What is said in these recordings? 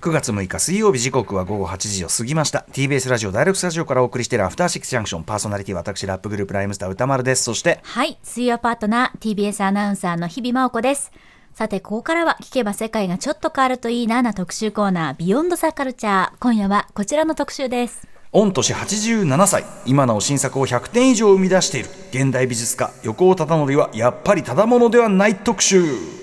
9月6日水曜日時刻は午後8時を過ぎました。TBS ラジオダイレクトスタジオからお送りしているアフターシックスジャンクションパーソナリティ私ラップグループライムスター歌丸です。そしてはい水曜パートナー TBS アナウンサーの日々真央子です。さてここからは聞けば世界がちょっと変わるといいなな特集コーナービヨンドザカルチャー。今夜はこちらの特集です。御年87歳。今なお新作を100点以上生み出している現代美術家横尾忠則はやっぱりただものではない特集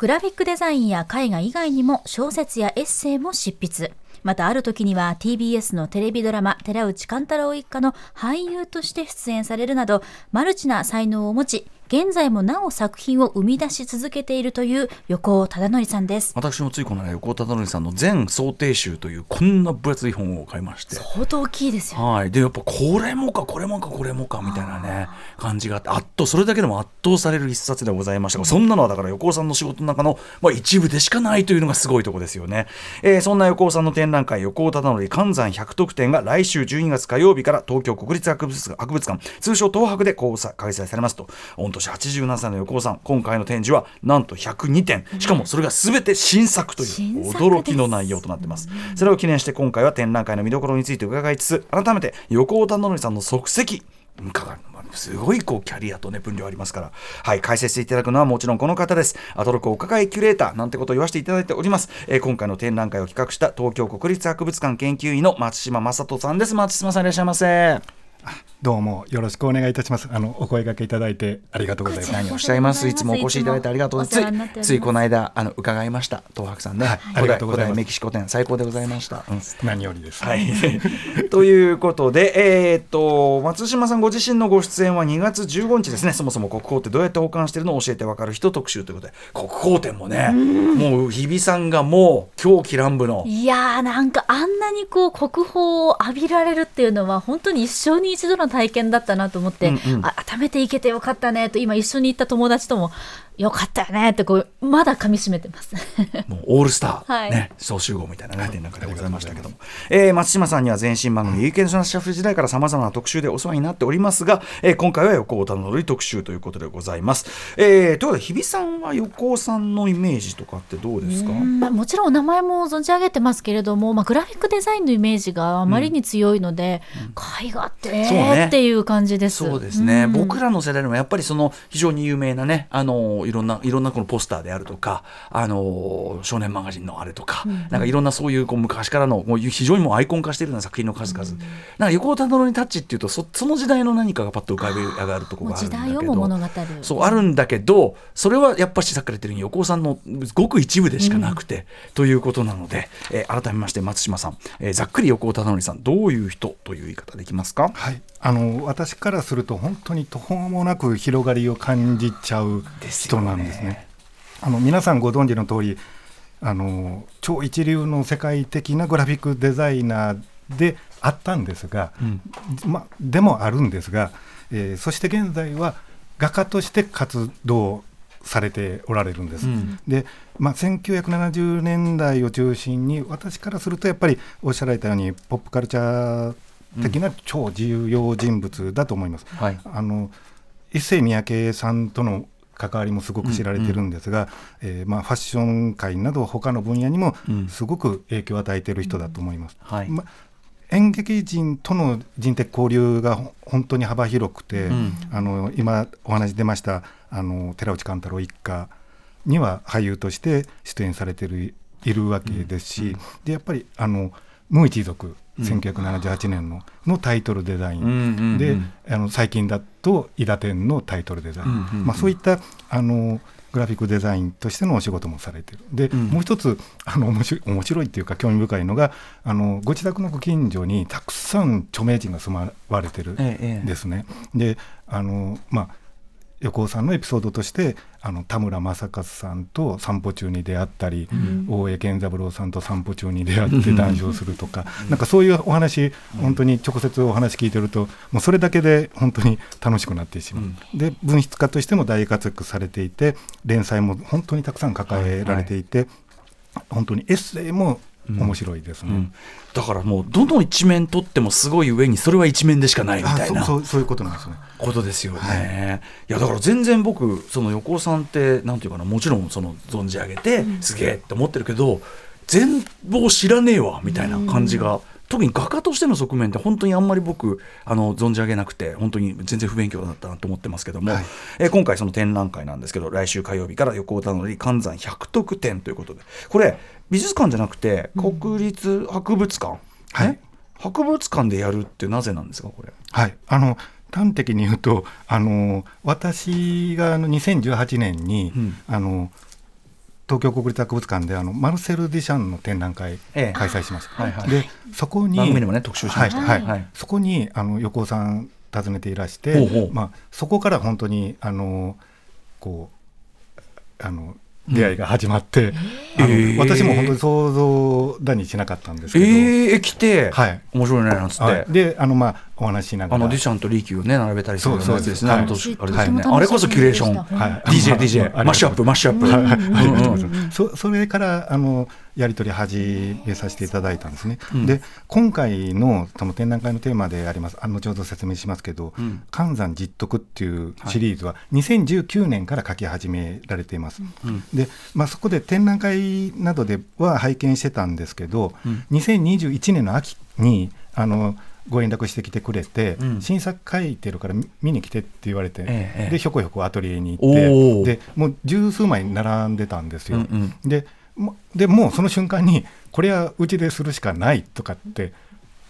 グラフィックデザインや絵画以外にも小説やエッセイも執筆。またある時には TBS のテレビドラマ寺内貫太郎一家の俳優として出演されるなどマルチな才能を持ち現在もなお作品を生み出し続けているという横尾忠則さんです。私もついこの間横尾忠則さんの全想定集というこんな分厚い本を買いまして。相当大きいですよ、はい。でやっぱこれもかこれもかこれもかみたいなね感じがあって圧倒それだけでも圧倒される一冊でございましたがそんなのはだから横尾さんの仕事の中の、まあ、一部でしかないというのがすごいとこですよね、えー、そんな横尾さんの展覧会横尾忠則関山100得点が来週12月火曜日から東京国立博物博物館通称東博で開催されますと。御年87歳の横尾さん今回の展示はなんと102点。しかもそれが全て新作という驚きの内容となっています。それを記念して今回は展覧会の見どころについて伺いつつ改めて横尾忠則さんの足跡伺うす。ごいこうキャリアとね分量ありますから。はい解説していただくのはもちろんこの方です。アトロクお抱えキュレーターなんてことを言わせていただいております、えー、今回の展覧会を企画した東京国立博物館研究員の松島正人さんです。松島さんいらっしゃいませどうもよろしくお願いいたします。あのお声掛けいただいてありがとうございます。何をおっしゃいます。いつもお越しいただいてありがとうございます。ついこの間あの伺いました東博さんね。はい、ありがとうございます。メキシコ店最高でございました。うん、何よりです。はい。ということでえー、っと松島さんご自身のご出演は2月15日ですね。そもそも国宝ってどうやって保管してるのを教えてわかる人特集ということで国宝展もね、もう日比さんがもう狂気乱舞の。いやーなんかあんなにこう国宝を浴びられるっていうのは本当に一生に一度の体験だったなと思って、うんうん、改めて行けてよかったねと今一緒に行った友達ともよかったよねってこうまだ噛み締めてます。もうオールスター、はい、ね総集合みたいなね展覧会でございましたけども、えー、松島さんには前身番組「有権者のシャッフル時代からさまざまな特集でお世話になっておりますが、えー、今回は横尾忠則特集ということでございます、えー、ということで日比さんは横尾さんのイメージとかってどうですか？もちろんお名前も存じ上げてますけれども、まあ、グラフィックデザインのイメージがあまりに強いので、うん、絵画って、ね、っていう感じです。そうですね、うん、僕らの世代でもやっぱりその非常に有名なねあのいろんないろんなこのポスターであるとか、あの少年マガジンのあれとか、うん、なんかいろんなそういうこう昔からのもう非常にもうアイコン化しているような作品の数々、うん、なんか横尾忠則にタッチっていうとそその時代の何かがパッと浮かび上がるところがあるんだけど物語そうあるんだけどそれはやっぱりさっき言ってるように横尾さんのごく一部でしかなくて、うん、ということなので、えー、改めまして松島さん、えー、ざっくり横尾忠則さんどういう人という言い方できますか？はい。あの私からすると本当に途方もなく広がりを感じちゃう人なんですね。あの皆さんご存知の通りあり超一流の世界的なグラフィックデザイナーであったんですが、うん、ま、でもあるんですが、えー、そして現在は画家として活動されておられるんです。うん、で、まあ、1970年代を中心に私からするとやっぱりおっしゃられたようにポップカルチャー的な超重要人物だと思います。うんはい、あの一世三宅さんとの関わりもすごく知られてるんですが、うんうん、えー、まあ、ファッション界など他の分野にもすごく影響を与えている人だと思います。はい。ま演劇人との人的交流が本当に幅広くて、うん、あの今お話出ましたあの寺内貫太郎一家には俳優として出演されてるいるわけですし、うん。うん、でやっぱりあの無一族1978年ののタイトルデザイン。で、あの最近だと「伊田天」のタイトルデザイン、まあ、そういったあのグラフィックデザインとしてのお仕事もされてる。で、うん、もう一つあの面白い面白いっていうか興味深いのがあのご自宅のご近所にたくさん著名人が住まわれてるんですね。ええ、であのまあ横尾さんのエピソードとしてあの田村正和さんと散歩中に出会ったり、うん、大江健三郎さんと散歩中に出会って談笑するとか、うん、なんかそういうお話、本当に直接お話聞いてるともうそれだけで本当に楽しくなってしまう、うん、で文筆家としても大活躍されていて連載も本当にたくさん抱えられていて、はい。はい、本当にエッセイも面白いですね、うん、だからもうどの一面とってもすごい上にそれは一面でしかないみたいなそうそういうことなんですね。ことですよね、はい、いやだから全然僕その横尾さんってなんていうかなもちろんその存じ上げて、すげえって思ってるけど全貌知らねえわみたいな感じが。特に画家としての側面って本当にあんまり僕あの存じ上げなくて本当に全然不勉強だったなと思ってますけども、はい。えー今回その展覧会なんですけど来週火曜日から横尾忠則寒山百徳展ということで。これ美術館じゃなくて国立博物館、はい。ね博物館でやるってなぜなんですかこれ？はい、あの端的に言うとあの私があの2018年に、うん。あの東京国立博物館であのマルセル・デュシャンの展覧会ええ。開催しました。はいはい。でそこにね特集しましたはい。はい。そこにあの横尾さん訪ねていらして、ほうほう。まあ、そこから本当にあのこうあの出会いが始まって、あのえー。私も本当に想像だにしなかったんですけど、えー、来て、はい。面白いねなんつって、はい、であのまあお話ししながら。あのデュシャンとリーキューをね並べたりするやつですね。そうあれですよね。あれこそキュレーション。はい。DJ まあ DJ まあマッシュアップマッシュアップ。はい。はい。うんうん。そそれからあのやり取り始めさせていただいたんですね。うん。で今回のその展覧会のテーマであります。あの後ほど説明しますけどうん「寒山実徳」っていうシリーズは2019年から書き始められています。うん。で、まあ、そこで展覧会などでは拝見してたんですけど、うん。2021年の秋にあのご連絡してきてくれて、うん。新作書いてるから見見に来てって言われて、ええええ。でひょこひょこアトリエに行ってでもう十数枚並んでたんですよ。うんうん。でもでもうその瞬間にこれはうちでするしかないとかって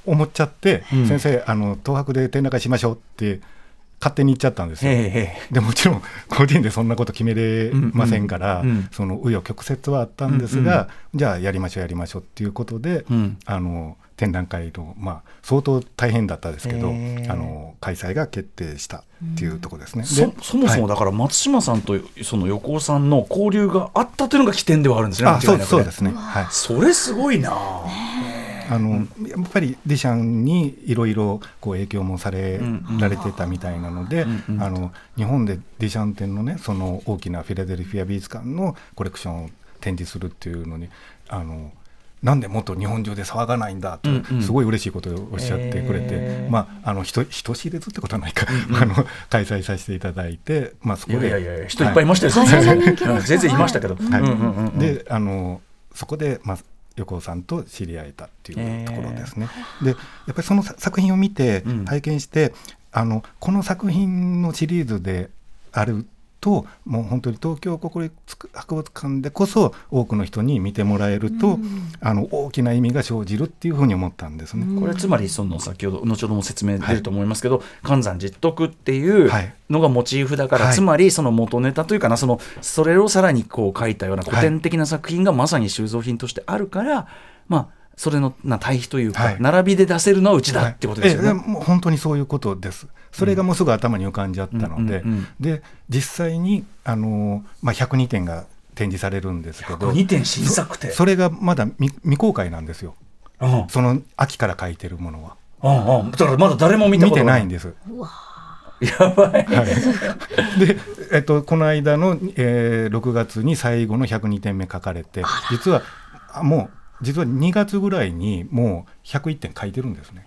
思っちゃって、うん。先生あの東博で展覧会しましょうって勝手に言っちゃったんですよ。へえへでもちろん個人でそんなこと決めれませんから、うんうんうん。その紆余曲折はあったんですが、じゃあやりましょうやりましょうっていうことで、うん。あの展覧会の、まあ、相当大変だったですけどあの開催が決定したっていうところですね。そでそもそもはいだから松島さんとその横尾さんの交流があったというのが起点ではあるんですね。あそうそうですね。はいそれすごいな。あのやっぱりディシャンにいろいろこう影響もされられてたみたいなので、うんうんあの日本でディシャン店のねその大きなフィラデルフィア美術館のコレクションを展示するっていうのにあのなんでもっと日本中で騒がないんだと、すごい嬉しいことをおっしゃってくれて、まああの人人知れずってことはないか、あの開催させていただいて、まあそいこで。やいやいや人いっぱいいましたよ。はい。全然。いましたけど。はい。うんうんうんうん。であのそこで、まあ、横尾さんと知り合えたっていうところですね。でやっぱりそのさ作品を見てうん。拝見して、あのこの作品のシリーズであるともう本当に東京国立博物館でこそ多くの人に見てもらえると、あの大きな意味が生じるっていうふうに思ったんですね。これつまりその先ほど後ほども説明出ると思いますけど「寒山実徳」っていうはいのがモチーフだから、はいつまりその元ネタというかなそのそれをさらにこう書いたような古典的な作品がまさに収蔵品としてあるから、まあそれのな対比というか、はい並びで出せるのはうちだってことですよね。もう本当にそういうことです。それがもうすぐ頭に浮かんじゃったので、うんうんうんで実際にあの、まあ、102点が展示されるんですけど2点新作って。それがまだ未未公開なんですよ。うん。その秋から書いてるものは。うんうん。だからまだ誰も見た見ことがてないんです。やばい、はい、で、えっと、この間の、えー6月に最後の102点目書かれて実はあもう実は2月ぐらいにもう101点書いてるんですね。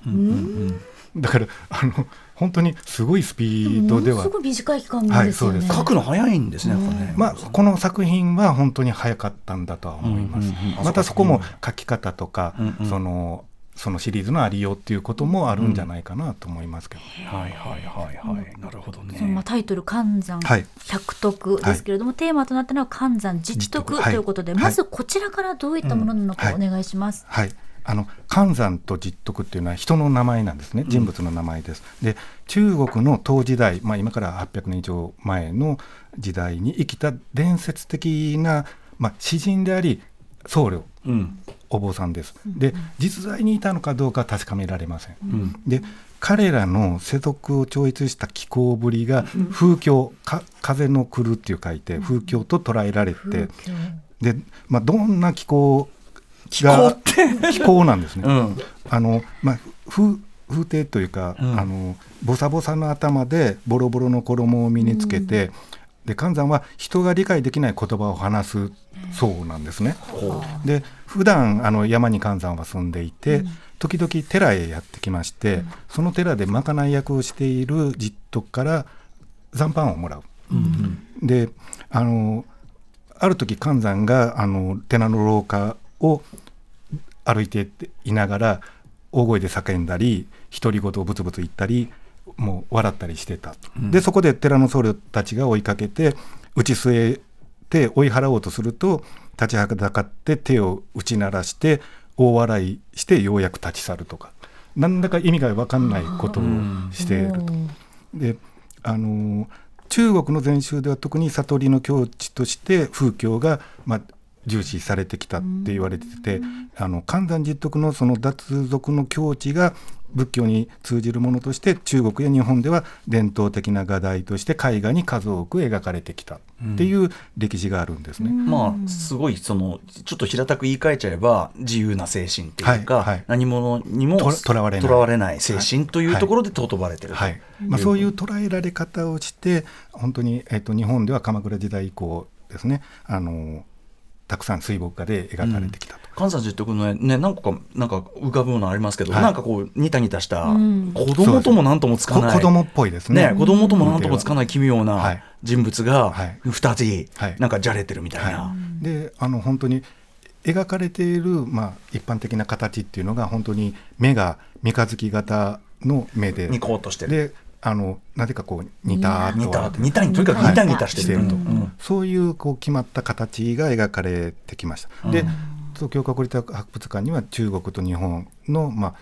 だからあの本当にすごいスピードでは。ものすごい短い期間はいですよね。そうです。書くの早いんですねね。まあ、この作品は本当に早かったんだとは思います。うんうんうんまたそこも書き方とか、うんうんそのそのシリーズのありようっていうこともあるんじゃないかなと思いますけど。はいはいはいはい、なるほどね。そのまあタイトル「寒山はい。百徳」ですけれども、テーマとなったのは「寒山実徳」はい。ということで、はい。まずこちらからどういったものなのかおうん願いします。はい、あの寒山と実徳っていうのは人の名前なんですね。人物の名前です。で中国の唐時代、まあ、今から800年以上前の時代に生きた伝説的な、まあ、詩人であり僧侶うん。お坊さんです。で実在にいたのかどうかは確かめられません。うん。で彼らの世俗を超越した気候ぶりが風況、か風の来るっていう書いて風況と捉えられて、で、まあ、どんな気候気候って。気候なんですね。うん。あのまあ、風風景というか、うん。あのボサボサの頭でボロボロの衣を身につけて、で寒山は人が理解できない言葉を話すそうなんですね。で普段あの山に寒山は住んでいて、時々寺へやってきまして、その寺でまかない役をしている実徳から残飯をもらう。であのある時寒山があの寺の廊下を歩いていながら大声で叫んだり独り言をブツブツ言ったりもう笑ったりしてた。と、うん。でそこで寺の僧侶たちが追いかけて打ち据えて追い払おうとすると立ちはだかって手を打ち鳴らして大笑いしてようやく立ち去るとか。何だか意味が分かんないことをしていると。であの中国の禅宗では特に悟りの境地として風教が、まあ、重視されてきたって言われててあの寒山実徳のその脱俗の境地が仏教に通じるものとして中国や日本では伝統的な画題として絵画に数多く描かれてきたっていう歴史があるんですね。まあすごいそのちょっと平たく言い換えちゃえば自由な精神っていうか、はいはい何者にもととらわれない。精神というところで尊ばれてると、はい。まあ、そういう捉えられ方をして本当に、えっと日本では鎌倉時代以降ですね。あのたくさん水墨画で描かれてきたと。関西実徳のね何個かなんか浮かぶものありますけど、はい。なんかこうニタニタした、うん。子供とも何ともつかない。こ子供っぽいですね。ね子供とも何ともつかない奇妙はない人物がはい。二人、はい。なんかじゃれてるみたいな、はい、であの本当に描かれている、まあ、一般的な形っていうのが本当に目が三日月型の目でニコッとしてる。であのなぜかこう似た似たと似たにとにかく似た似たしてると、そういうこう決まった形が描かれてきました。で東京国立博物館には中国と日本の、ま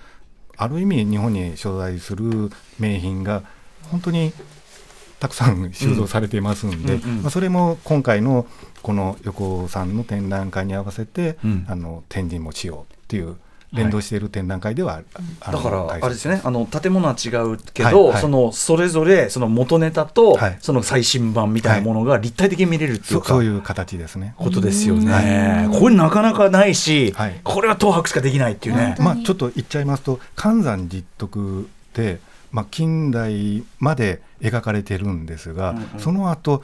あ、ある意味日本に所在する名品が本当にたくさん収蔵されていますんで、まあ、それも今回のこの横尾さんの展覧会に合わせて、うん。あの展示もしようっていう連動している展覧会ではだからあれですよね。あの建物は違うけど、はいはい。そのそれぞれその元ネタと、はい。その最新版みたいなものが立体的に見れるっていか、そううそういう形ですね。ことですよね。これなかなかないし、はい。これは東博しかできないっていうね。まあ、ちょっと言っちゃいますと寒山実徳って、まあ、近代まで描かれてるんですが、うんうん。その後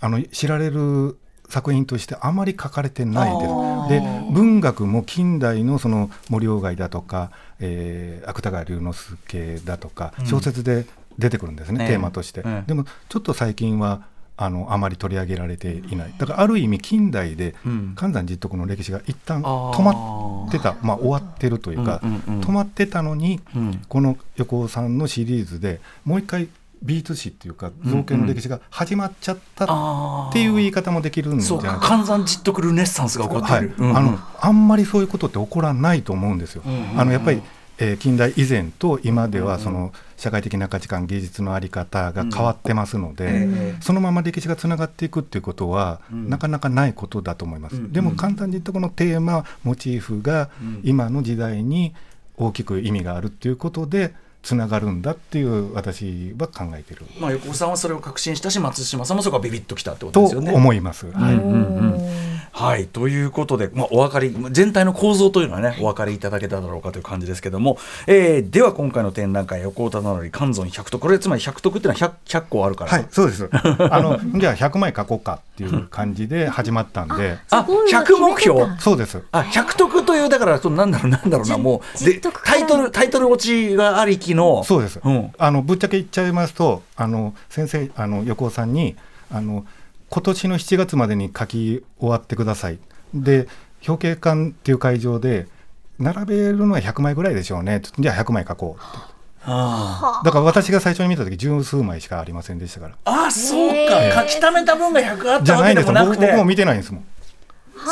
あの知られる作品としてあまり書かれてないです。で文学も近代のその森鴎外だとか、えー芥川龍之介だとかうん。小説で出てくるんですね、ええ。テーマとして。ええ。でもちょっと最近はあのあまり取り上げられていない。だからある意味近代でうん。寒山実徳の歴史が一旦止まってた、まあ、終わってるというか、うんうんうん。止まってたのに、うん。この横尾さんのシリーズでもう一回美術史っていうか造形の歴史が始まっちゃったっていう言い方もできるんじゃそうかないか寒山実徳ルネッサンスが起こってはい。る。うんうん。あのあんまりそういうことって起こらないと思うんですよ。うんうんうん。あのやっぱり、えー近代以前と今でうんうんはその社会的な価値観芸術のあり方が変わってますので、ええそのまま歴史がつながっていくっていうことは、うん。なかなかないことだと思います。うん。うんでも簡単に言うとこのテーマモチーフがうん。今の時代に大きく意味があるっていうことでつながるんだっていう私は考えてるまあ横尾さんはそれを確信したし松島さんもそこがビビッときたってこととですよね。思います。はいうんはいということで、まあ、お分かり全体の構造というのはねお分かりいただけただろうかという感じですけども、えーでは今回の展覧会横尾忠則関存100徳これつまり100徳っていうのは 100, 100個あるから、はい、そうです。あの じゃあ100枚書こうかっていう感じで始まったんで、あすごいわ100目標？そうです。あ100徳というだからそのなんだろうなんだろうなじもうでタイトルタイトル落ちがありきのそうです。うんあのぶっちゃけ言っちゃいますと、あの先生あの横尾さんにあの今年の7月までに書き終わってください。で表敬館っていう会場で並べるのは100枚ぐらいでしょうね。じゃあ100枚書こうって。あだから私が最初に見た時十数枚しかありませんでしたから。あそうへかー書き溜めた分が100あっじゃたわけないんですもなくて僕僕も見てないんですもん。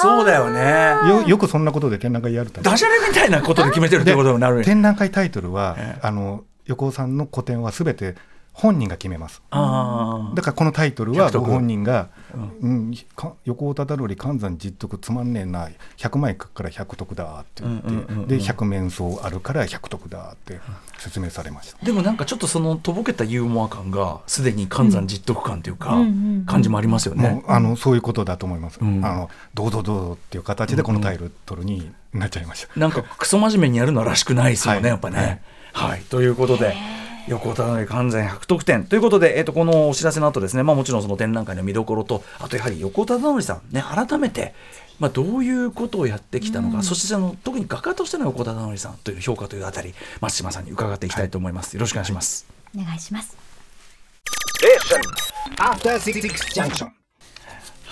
そうだよねよよくそんなことで展覧会やると。ダジャレみたいなことで決めてるってことになる展覧会タイトルは、ええあの横尾さんの個展はすべて本人が決めます。あだからこのタイトルはご本人が「うん、か横尾忠則関山実徳つまんねえな100枚書くから100徳だ」って言って、うんうんうんうんで100面相あるから100徳だって説明されました。でもなんかちょっとそのとぼけたユーモア感がすでに関山実徳感というか、うんうんうん感じもありますよねも。うあのそういうことだと思います。うんあのどうぞどうぞっていう形でこのタイトルになっちゃいました。なんかクソ真面目にやるのはらしくないですよね、はいやっぱね。はい、ということで。横尾忠則完全100得点ということで、えー、とこのお知らせの後ですね、まあ、もちろんその展覧会の見どころとあとやはり横尾忠則さんね改めて、まあ、どういうことをやってきたのか、そしてその特に画家としての横尾忠則さんという評価というあたり松島さんに伺っていきたいと思います、よろしくお願いします。お願いします Junction.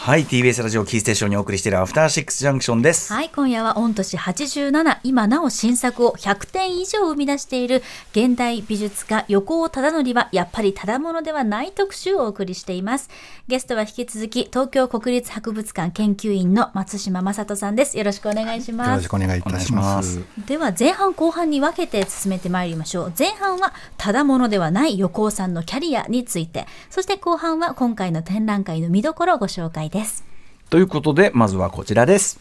はい TBS ラジオキーステーションにお送りしているアフターシックスジャンクションです、はい、今夜は御年87、今なお新作を100点以上生み出している現代美術家横尾忠則はやっぱりただものではない特集をお送りしています。ゲストは引き続き東京国立博物館研究員の松島正人さんです。よろしくお願いしよますろしく。お願いいたします。では前半後半に分けて進めてまいりましょう前半はただものではない横尾さんのキャリアについてそして後半は今回の展覧会の見どころをご紹介です。ということでまずはこちらです。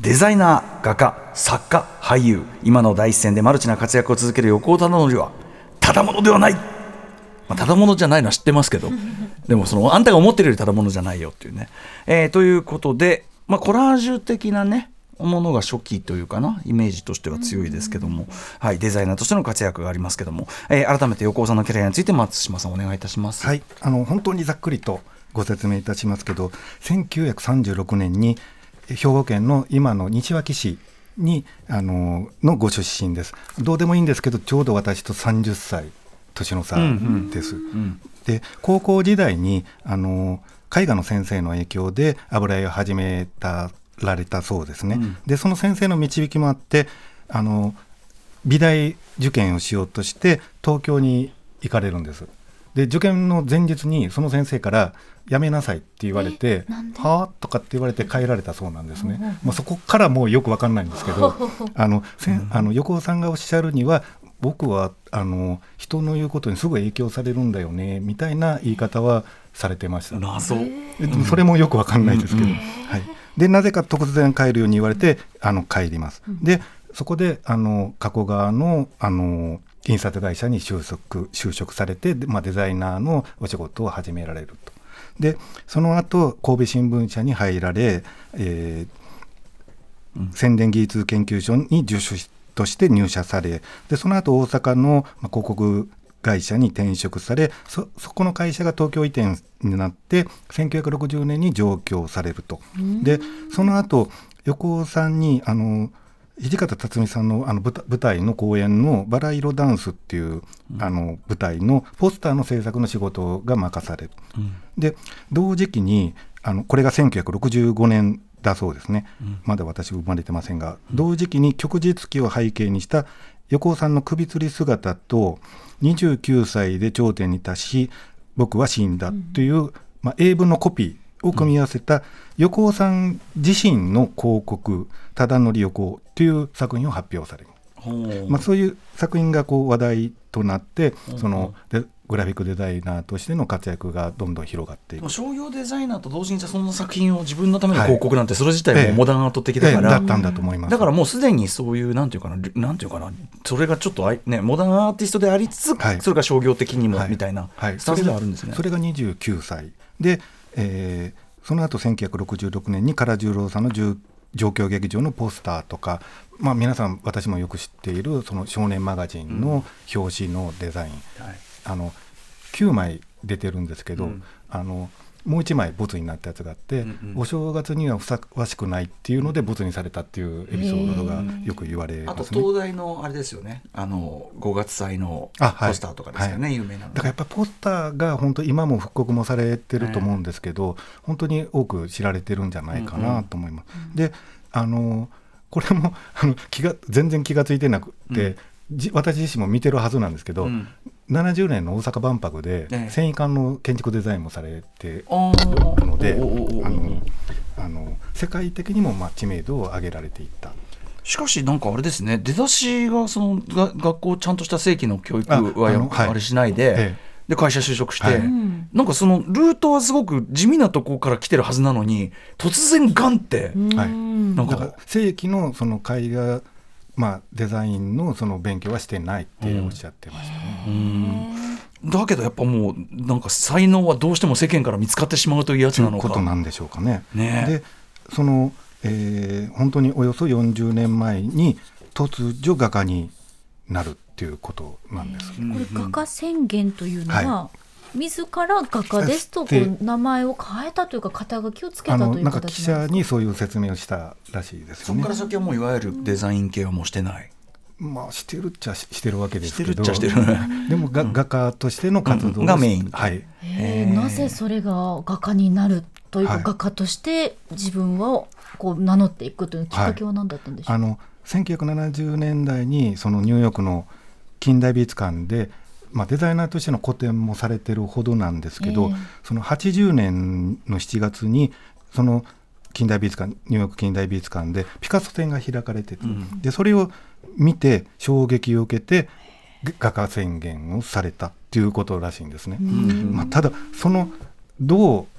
デザイナー画家作家俳優。今の第一線でマルチな活躍を続ける横尾忠則はただものではない、まあ、ただものじゃないのは知ってますけど でもそのあんたが思ってるよりただものじゃないよっていうね、えーということで、まあ、コラージュ的なねものが初期というかなイメージとしては強いですけども、はい、デザイナーとしての活躍がありますけども、えー改めて横尾さんのキャリアについて松島さんお願いいたします。はい、あの本当にざっくりとご説明いたしますけど、1936年にえ兵庫県の今の西脇市にあののご出身です。どうでもいいんですけど、ちょうど私と30歳年の差です。で高校時代にあの絵画の先生の影響で油絵を始めたられたそうですね。でその先生の導きもあってあの美大受験をしようとして東京に行かれるんです。で受験の前日にその先生から「やめなさい」って言われて「はあ?」とかって言われて帰られたそうなんですね。まあ、そこからもうよくわかんないんですけどあのせんあの横尾さんがおっしゃるには僕はあの人の言うことにすぐ影響されるんだよねみたいな言い方はされてました。謎それもよくわかんないですけど、はい、でなぜか突然帰るように言われてあの帰ります。でそこであの加古川のあの印刷会社に就職就職されて、でまあ、デザイナーのお仕事を始められると。でその後神戸新聞社に入られ、えー宣伝技術研究所に助手として入社されでその後大阪のまあ広告会社に転職されそそこの会社が東京移転になって1960年に上京されると。でその後横尾さんにあの土方辰巳さんのあの舞台の公演の「バラ色ダンス」っていう、あの舞台のポスターの制作の仕事が任される。で同時期にあのこれが1965年だそうですね、まだ私生まれてませんが、同時期に旭日記を背景にした横尾さんの首吊り姿と29歳で頂点に達し僕は死んだという、まあ、英文のコピーを組み合わせた横尾さん自身の広告「忠則横尾」という作品を発表される。まあ、そういう作品がこう話題となって、そのでグラフィックデザイナーとしての活躍がどんどん広がっていく。商業デザイナーと同時にじゃあその作品を自分のための広告なんてそれ自体もうモダンアート的だから、ええ。だったんだと思います。だからもうすでにそういうなんていうかななんていうかなそれがちょっとあいねモダンアーティストでありつつ、はい。それが商業的にも、はい。みたいなはい。スタンスではあるんですね。それが29歳。で、えーその後1966年に唐十郎さんの重状況劇場のポスターとか、まあ、皆さん私もよく知っているその少年マガジンの表紙のデザイン、はい。あの9枚出てるんですけど、うん。あのもう1枚ボツになったやつがあって、うんうん。お正月にはふさわしくないっていうのでボツにされたっていうエピソードがよく言われあとますね。東大のあれですよね。あの5月祭のポスターとかですよね、はい。有名なのだからやっぱりポスターが本当今も復刻もされてると思うんですけど、本当に多く知られてるんじゃないかなと思います。であのこれもあの気が全然気が付いてなくて、じ私自身も見てるはずなんですけど、うん70年の大阪万博でええ。繊維管の建築デザインもされてるのであのあの世界的にもまあ知名度を上げられていった。しかしなんかあれですね出だしがそのが学校ちゃんとした正規の教育はやああのはいあれしない。で、えで会社就職して、はい。なんかそのルートはすごく地味なとこから来てるはずなのに突然ガンって、はい。うんなんか正規のその絵画、まあ、デザインのその勉強はしてないっておっしゃってましたね。うんだけどやっぱもうなんか才能はどうしても世間から見つかってしまうというやつというなのかことなんでしょうかね。ねでその、えー本当におよそ40年前に突如画家になるっていうことなんです。これ画家宣言というのは、は自ら画家ですとこでう名前を変えたというか肩書きをつけあたというのなんか記者にそういう説明をしたらしいですよね。そこから。先はもういわゆるデザイン系はもうしてない、まあしてるっちゃししてるわけですけど。してるっちゃしてる。でもが、画家としての活動をうんがメイン。はい。へー。なぜそれが画家になるというか、はい。画家として自分をこう名乗っていくというきっかけは何だったんでしょう。あの1970年代にそのニューヨークの近代美術館で、まあ、デザイナーとしての個展もされてるほどなんですけど、ええ。その80年の7月にその近代美術館ニューヨーク近代美術館でピカソ展が開かれてて、うん。でそれを見て衝撃を受けて画家宣言をされたっていうことらしいんですね。うん。まあ、ただそのどうか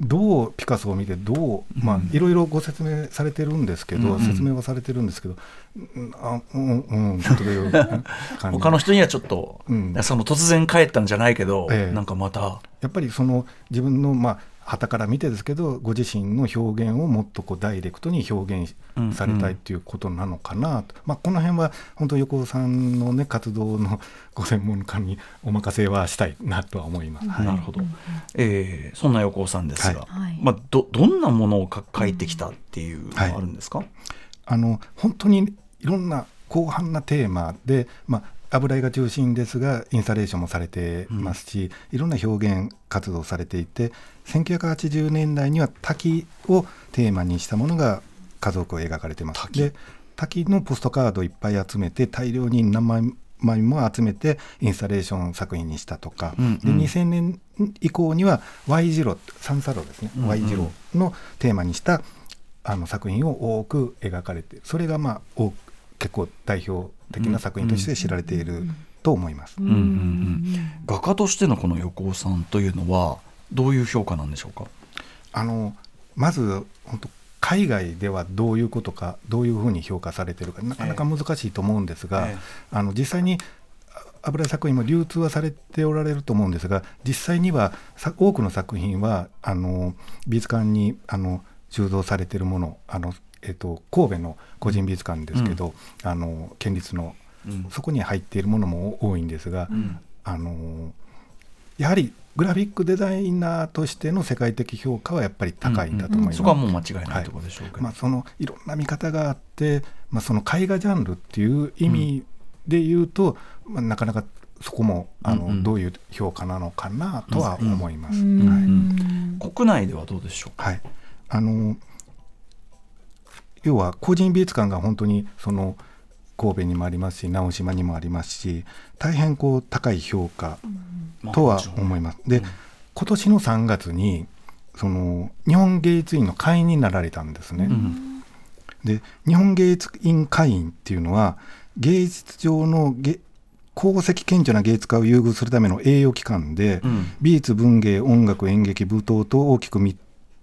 どうピカソを見てどうまあいろいろご説明されてるんですけど、うん。説明はされてるんですけど、うんあうんうんという感じ。他の人にはちょっと、うん。その突然帰ったんじゃないけど、ええ。なんかまた。やっぱりその自分のまあ旗から見てですけどご自身の表現をもっとこうダイレクトに表現されたいっていうことなのかなと、まあ、この辺は本当横尾さんのね活動のご専門家にお任せはしたいなとは思います。はい。なるほど、えーそんな横尾さんですが、はい。はい。まあ、どどんなものをか書いてきたっていうのがあるんですか、あの本当にいろんな広範なテーマで、まあ、油絵が中心ですがインスタレーションもされてますし、いろんな表現活動をされていて1980年代には滝をテーマにしたものが数多く描かれてます。で滝のポストカードをいっぱい集めて大量に何枚枚も集めてインスタレーション作品にしたとか、うんうん。で2000年以降には Y 字路三叉路ですね、うんうん。Y 字路のテーマにしたあの作品を多く描かれてそれがまあ結構代表的な作品として知られていると思います。うんうんうん画家としてのこの横尾さんというのはどういう評価なんでしょうか？あのまず本当海外ではどういうことかどういうふうに評価されているかなかなか難しいと思うんですが、ええ。あの実際にあ油絵作品も流通はされておられると思うんですが実際にはさ多くの作品はあの美術館にあの収蔵されているものあの、えっと神戸の個人美術館ですけど、あの県立のうん。そこに入っているものも多いんですが、うん。あのやはりグラフィックデザイナーとしての世界的評価はやっぱり高いんだと思います。そこはもう間違いないところでしょうけど、まあ、そのいろんな見方があって、まあ、その絵画ジャンルっていう意味で言うと、まあ、なかなかそこもあの、うんうん。どういう評価なのかなとは思います。うんはい。うん。国内ではどうでしょうか？はい、あの要は個人美術館が本当にその神戸にもありますし直島にもありますし大変こう高い評価とは思います。で、今年の3月にその日本芸術院の会員になられたんですね。うん。で日本芸術院会員っていうのは芸術上のげ功績顕著な芸術家を優遇するための栄誉機関で、うん。美術文芸音楽演劇舞踏と大きく3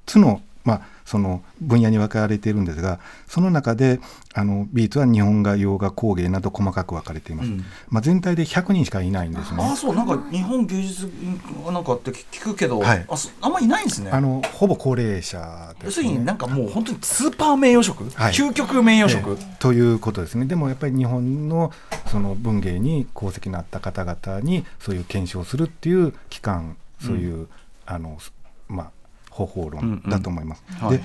つの,、まあその分野に分かれているんですがその中であの美術は日本画洋画工芸など細かく分かれています、うん。まあ、全体で100人しかいないんですね。ああそう。なんか日本芸術なんかって聞くけど、はい。あそあんまいないんですね。あのほぼ高齢者要です。るになんかもう本当にスーパー名誉職、はい。究極名誉職、ええ。ということですね。でもやっぱり日本のその文芸に功績のあった方々にそういう検証するっていう機関そういう、あのまあ方法論だと思います。うんうんで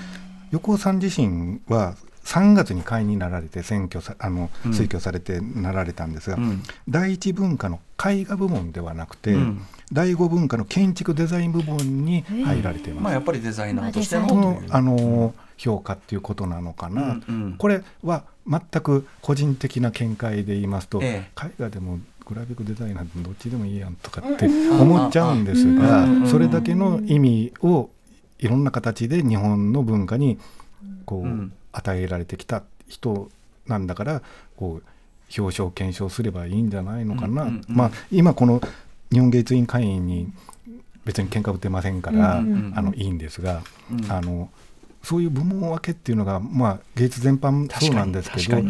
横尾さん自身は3月に会員になられて選挙さあのうん。推挙されてなられたんですが、うん。第一文化の絵画部門ではなくて、うん。第五文化の建築デザイン部門に入られています。まあやっぱりデザイナーとしてのまあのあの評価っていうことなのかな、うんうん。これは全く個人的な見解で言いますと、え絵画でもグラフィックデザイナーでもどっちでもいいやんとかって思っちゃうんですうんがうん。それだけの意味をいろんな形で日本の文化にこう、うん。与えられてきた人なんだからこう表彰検証すればいいんじゃないのかな、うんうんうんまあ今この日本芸術院会員に別に喧嘩売ってませんから、うんうんうん。あのいいんですが、うん。あのそういう部門分けっていうのが、まあ、芸術全般そうなんですけど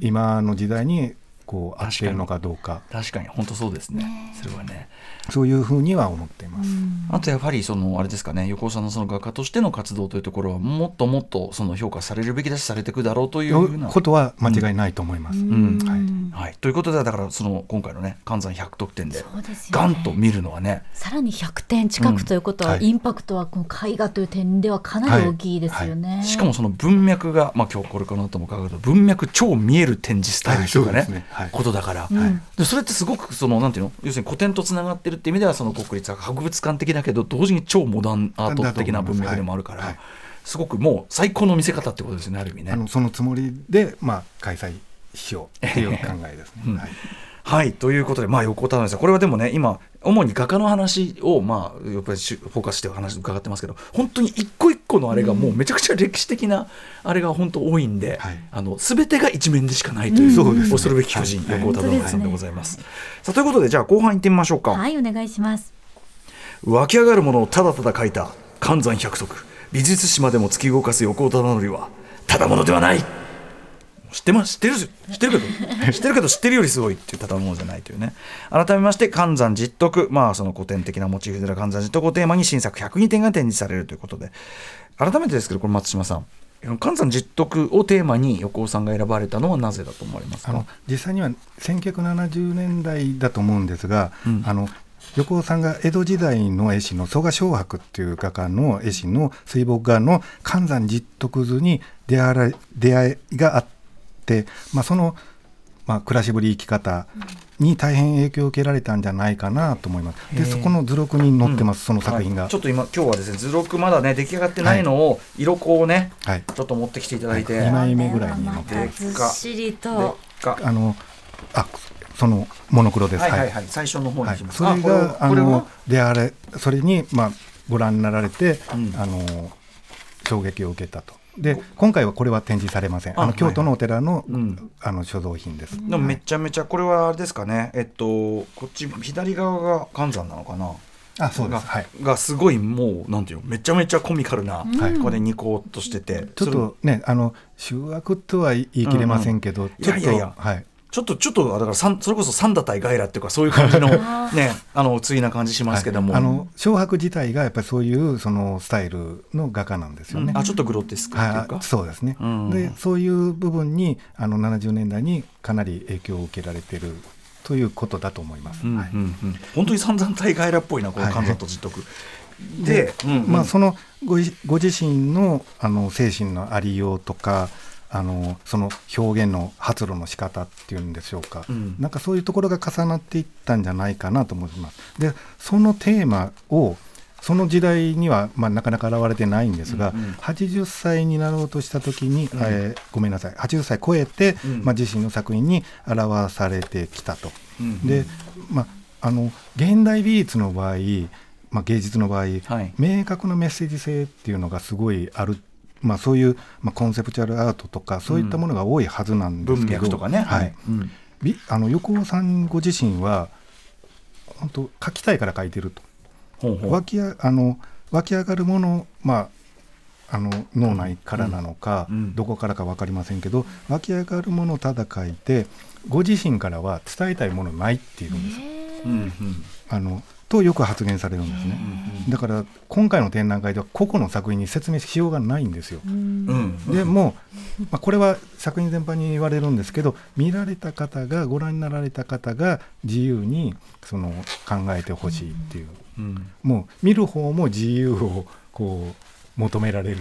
今の時代にこう合っているのかどうか。確かに。本当そうですね。それはね。そういうふうには思っています。あとやはりそのあれですかね。横尾さんのその画家としての活動というところはもっともっとその評価されるべきだしされていくだろうというような。ことは間違いないと思います。ん。はい。はい、ということでだからその今回のね関西100得点でガンと見るのはね。さらに100点近くということは、うん。はい。インパクトはこの絵画という点ではかなり大きいですよね。しかもその文脈が、まあ、今日これからのともかかると文脈超見える展示スタイルというかね,、ことだから、ん。でそれってすごくそのなんていうの？要するに古典とつながってるっていう意味ではその国立は博物館的だけど同時に超モダンアート的な文脈でもあるから、す。ごくもう最高の見せ方ってことですよねある意味ね。あのそのつもりで、まあ、開催しようっていう考えですね。うん。はいはいということで、まあ、横尾忠則さんこれはでもね今主に画家の話を、まあ、やっぱりしフォーカスして話伺ってますけど本当に一個一個のあれがもうめちゃくちゃ歴史的なあれが本当多いんで、はい。あの全てが一面でしかないという、うん恐るべき巨人、はい。横尾忠則さんでございます。さあということでじゃあ後半行ってみましょうか。はいお願いします。湧き上がるものをただただ書いた寒山百足。美術史までも突き動かす横尾忠則はただものではない知ってます知ってる知ってるけど 知ってるけど知ってるよりすごいっていうただものじゃないというね。改めまして寒山実徳まあその古典的なモチーフである寒山実徳をテーマに新作102点が展示されるということで。改めてですけどこれ松島さん寒山実徳をテーマに横尾さんが選ばれたのはなぜだと思われますか？あの実際には1970年代だと思うんですが、うん。あの横尾さんが江戸時代の絵師の曽我昌伯っていう画家の絵師の水墨画の寒山実徳図に出会い出会いがあって、まあ、その、まあ、暮らしぶり生き方に大変影響を受けられたんじゃないかなと思います。でそこの図録に載ってます、その作品が。はい。ちょっと今今日はですね図録まだね出来上がってないのを色粉をね、はい。ちょっと持ってきていただいて、はい。二枚目ぐらいにまたずっしりでとあのあそのモノクロです。はいはいはい。最初の方にそれがあのであれそれにまあご覧になられて、うん。あの衝撃を受けたと。で今回はこれは展示されません。ああの京都のお寺の,、うんあの所蔵品です。でもめちゃめちゃこれはあれですかねえっとこっち左側が寒山なのかな？あそうでがす。はい。がすごいもうなんていうの？めちゃめちゃコミカルな、はいここでニコッとしててちょっとねあの集約とは言い切れませんけど、ちょっといやいやいやはい。ちょっとちょっとだからさんそれこそ三打対ガイラっていうかそういう感じの ねあの対な感じしますけども、はい。あの昌伯自体がやっぱりそういうそのスタイルの画家なんですよね。あちょっとグロテスクっていうか、はい、そうですね、うんでそういう部分にあの70年代にかなり影響を受けられてるということだと思います。はいうんうん。うん本当に三山対ガイラっぽいなこの寒山と実徳、で、うんうん。まあ、そのごじご自身のあの精神のありようとかあのその表現の発露の仕方っていうんでしょうか、うん。なんかそういうところが重なっていったんじゃないかなと思います。でそのテーマをその時代には、まあ、なかなか現れてないんですが、うんうん。80歳になろうとした時に、うん。えーごめんなさい。80歳超えて、うん。まあ、自身の作品に表されてきたと。うん。で、まあ、あの現代美術の場合、まあ、芸術の場合、はい。明確なメッセージ性っていうのがすごいある、まあ、そういう、まあ、コンセプチュアルアートとかそういったものが多いはずなんです文けど、脈とかね、はい。あの横尾さんご自身は本当書きたいから書いてると。ほうほう。湧きああの湧き上がるものまああの脳内からなのか、うん。うん。どこからか分かりませんけど湧き上がるものをただ書いてご自身からは伝えたいものないっていうんですうんうん。あのとよく発言されるんですね。だから今回の展覧会では個々の作品に説明しようがないんですよ。うん。でも、まあ、これは作品全般に言われるんですけど見られた方がご覧になられた方が自由にその考えてほしいっていう。うん。もう見る方も自由をこう求められる。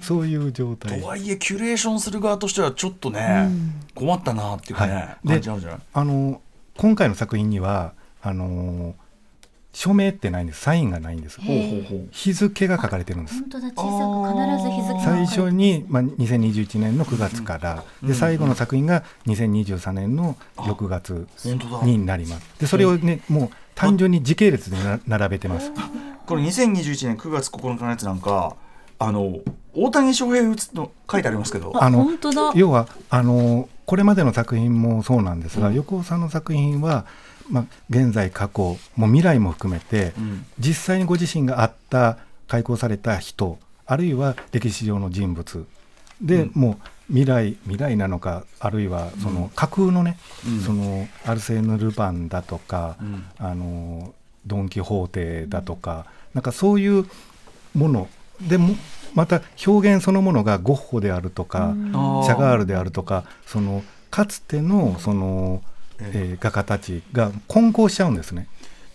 そういう状態。とはいえキュレーションする側としてはちょっとね、困ったなっていうかね、はい。で感じなんじゃない？あの今回の作品にはあの署名ってないんです。サインがないんです。日付が書かれてるんです。本当だ。小さく必ず日付が最初に、まあ、2021年の9月から、うん。で最後の作品が2023年の6月になります。でそれをねもう単純に時系列でな並べてます。これ2021年9月9日のやつなんかあの大谷翔平打つの書いてありますけど。あの本当だ。要はあのこれまでの作品もそうなんですが、うん。横尾さんの作品は、まあ、現在過去もう未来も含めて、うん。実際にご自身が会った開校された人あるいは歴史上の人物で、うん。もう未来未来なのかあるいはその架空のね、うん。そのアルセーヌ・ルパンだとか、うん。あのドン・キホーテだとか、なんかそういうものでもまた表現そのものがゴッホであるとか、シャガールであるとかそのかつてのその、ええー画家たちが混交しちゃうんですね。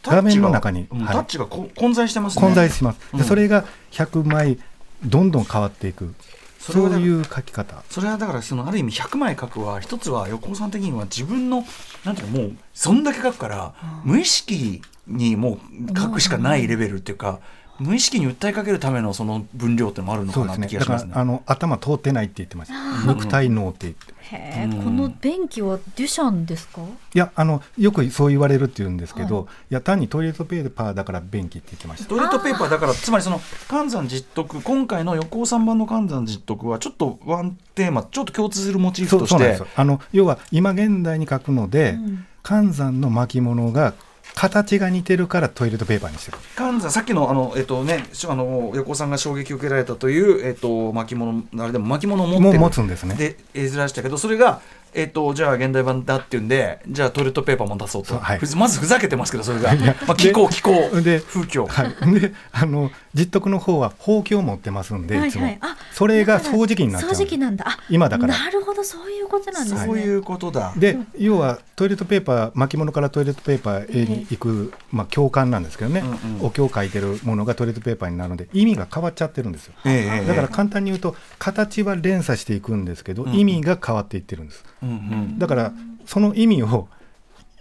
画タッチが面の中に、はい。うんタッチがこ混在してますね。混在します。うん。でそれが100枚どんどん変わっていく。そういう書き方。それはだからそのある意味100枚書くは一つは横尾さん的には自分のなんていうのもうそんだけ書くから無意識にもう書くしかないレベルっていうか無意識に訴えかけるためのその分量ってのもあるのそうかなって気がしますね。あの頭通ってないって言ってました。肉体脳って言ってへえ、うん。この便器はデュシャンですか？いやあのよくそう言われるって言うんですけど、、はい。や単にトイレットペーパーだから便器って言ってました。トイレットペーパーだからつまりその寒山実徳今回の横尾さん版の寒山実徳はちょっとワンテーマちょっと共通するモチーフとして。あの要は今現代に書くので、うん。寒山の巻物が形が似てるからトイレットペーパーにしてる。寒山さっきのあの、えっとね、しあの横尾さんが衝撃を受けられたという、えっと、巻物あれでも巻物を持ってる。もう持つんですね。で絵面でしたけどそれが、えっと、じゃあ現代版だっていうんでじゃあトイレットペーパーも出そうと。そうはい。まずふざけてますけどそれが、まあ、気候気候で風況、はい、であの実徳の方はほうきを持ってますんで、はいい。つも、はいあそれが掃除機になっちゃう。ん掃除機なんだ。あ今だから。なるほどそういうことなんですね。そういうことだ。で要はトイレットペーパー巻物からトイレットペーパーへに行く、まあ、共感なんですけどね、うんうん。お経を書いてるものがトイレットペーパーになるので意味が変わっちゃってるんですよ。ええええ。だから簡単に言うと形は連鎖していくんですけど、うん。意味が変わっていってるんですうんうんだからその意味を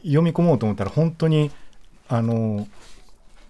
読み込もうと思ったら本当にあの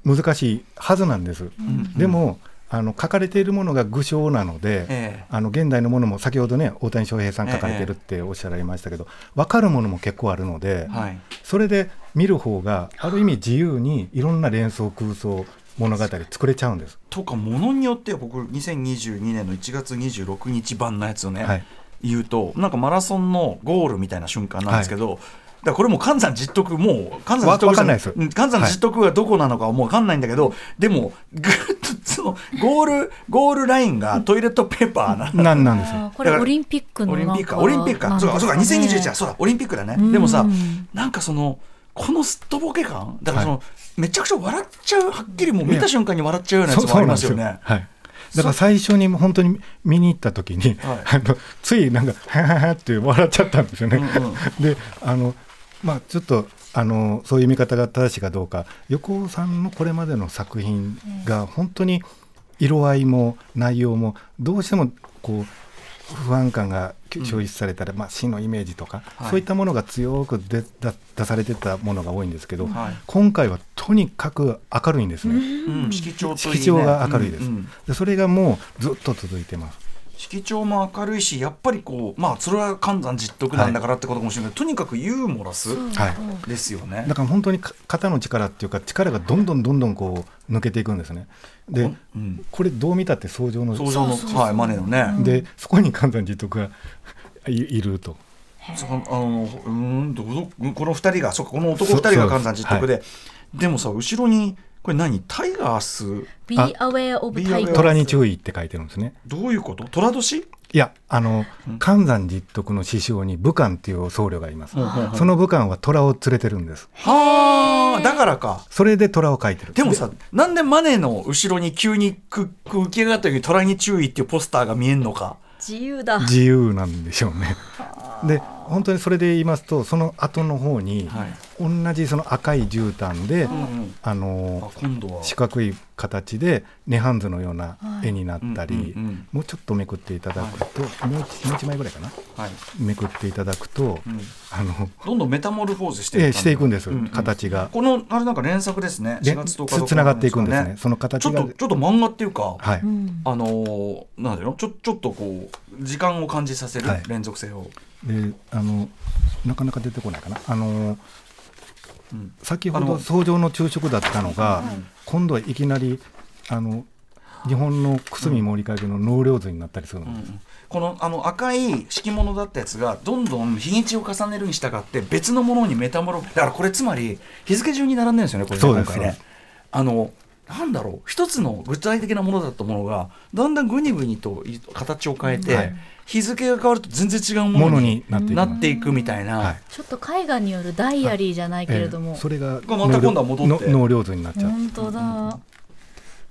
難しいはずなんです、うん。でもあの書かれているものが具象なので、ええ。あの現代のものも先ほどね大谷翔平さん書かれてるっておっしゃられましたけど、分かるものも結構あるので、はい。それで見る方がある意味自由にいろんな連想空想物語作れちゃうんです。とかものによっては僕2022年の1月26日版のやつをね、はい言うとなんかマラソンのゴールみたいな瞬間なんですけど、だからこれもう関山実徳もう関山実徳わわかんないです。うん関山実徳がどこなのかはもう分かんないんだけど、でもぐっとそのゴールゴールラインがトイレットペーパーななんなんですよ。これオリンピックのオリンピックか。オリンピックか。そうかそうか2021だそうだオリンピックだね。でもさうんなんかそのこのすっとぼけ感だからその、めちゃくちゃ笑っちゃうはっきりもう見た瞬間に笑っちゃうようなやつもありますよね。はい。だから最初に本当に見に行った時に、はいあのついなんか「ははは」って笑っちゃったんですよね。うんうんであのまあちょっとあのそういう見方が正しいかどうか横尾さんのこれまでの作品が本当に色合いも内容もどうしてもこう不安感が消失されたら、まあ、死のイメージとか、はい。そういったものが強く出だ出されてたものが多いんですけど、はい。今回はとにかく明るいんですね。うん、色調が明るいです、うんうん。でそれがもうずっと続いてます色調も明るいしやっぱりこうまあそれは寒山実徳なんだからってことかもしれないけど、とにかくユーモラスはい。ですよね。だ。から本当にか肩の力っていうか力がどんどんどんどんこう抜けていくんですね。で、うん、これどう見たって相乗の想像のはいマネのね。でそこに関山実徳がいいると。そこあのうーんどどこの二人がそうかこの男二人が寒山実徳で、でもさ後ろにこれ何？タイガース？Be あ aware of Be tigers. aware 虎に注意って書いてるんですね。どういうこと？虎年？いやあのうん。関山実徳の師匠に武漢っていう僧侶がいます、その武漢は虎を連れてるんです。はあだからか。それで虎を書いてるでもさなんでマネの後ろに急にくく浮き上がった時に虎に注意っていうポスターが見えんのか？自由だ。自由なんでしょうね。で本当にそれで言いますとその後の方に、はい。同じその赤い絨毯で、ああの今度は。四角い形で涅槃図のような絵になったり、もうちょっとめくっていただくと、もう一もう一枚ぐらいかな。はい。めくっていただくと、うん。あのどんどんメタモルフォーズしてええしていくんです、うんうん。形が。このあれなんか連作ですね。で4月10日とかつながっていくんですね。そのち形が。ょっとちょっと漫画っていうか、はい、うん。あのーなんだろうちょちょっとこう時間を感じさせる、はい。連続性を。であのなかなか出てこないかな。あのうん。先ほど早朝の昼食だったのが、今度はいきなりあの日本の久住森影の納涼図になったりするんです、このあの赤い敷物だったやつがどんどん日にちを重ねるに従って別のものにメタモロだからこれつまり日付順に並んでるんですよねこれね今回ね。あのなんだろう一つの具体的なものだったものがだんだんぐにぐにとい形を変えて、はい日付が変わると全然違うももののにになっていくなっていくみたいな、はい。ちょっと絵画によるダイアリーじゃないけれども、ええ。それがまた今度は戻って。の納涼図になっちゃう、本当だ。